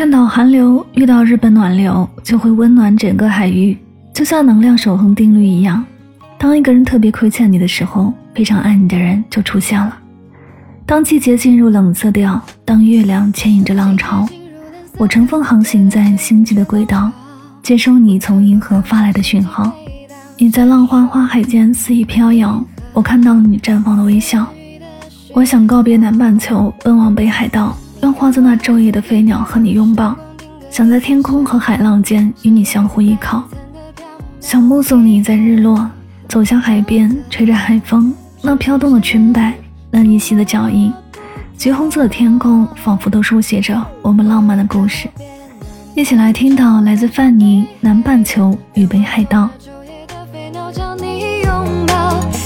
看到寒流遇到日本暖流，就会温暖整个海域，就像能量守恒定律一样。当一个人特别亏欠你的时候，非常爱你的人就出现了。当季节进入冷色调，当月亮牵引着浪潮，我乘风航行在星际的轨道，接收你从银河发来的讯号。你在浪花花海间肆意飘摇，我看到了你绽放的微笑。我想告别南半球，奔往北海道。愿化作那昼夜的飞鸟和你拥抱，想在天空和海浪间与你相互依靠，想目送你在日落走向海边，吹着海风，那飘动的裙摆，那依稀的脚印，橘红色的天空仿佛都书写着我们浪漫的故事。一起来听到来自范尼《南半球与北海道》。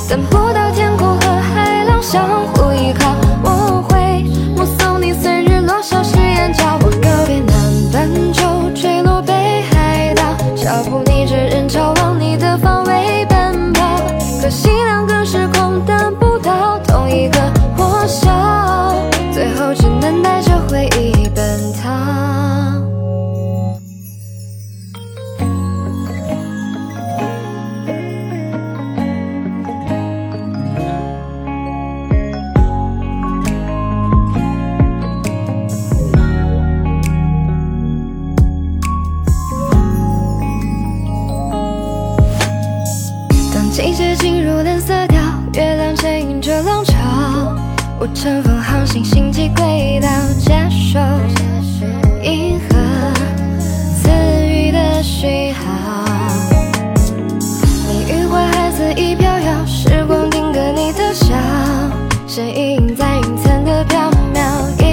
等不到天空和海浪相互依靠。季节进入冷色调，月亮牵引着浪潮，我乘风航行星际轨道，接收银河赐予的讯号。你愉快孩子已飘摇，时光定格你的笑，身影在云层的缥缈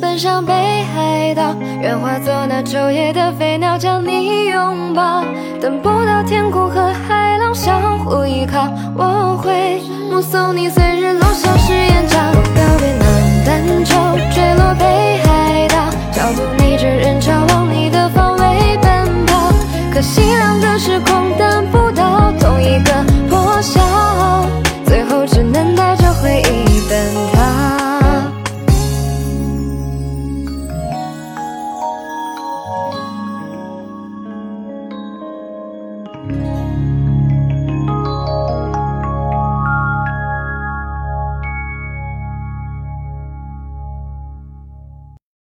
奔向北海道愿化作那昼夜的飞鸟将你拥抱。等不到天空和海浪相互依靠我会目送你随日落消失眼角我告别南半球坠落北海道脚步逆着人潮往你的方位奔跑。可惜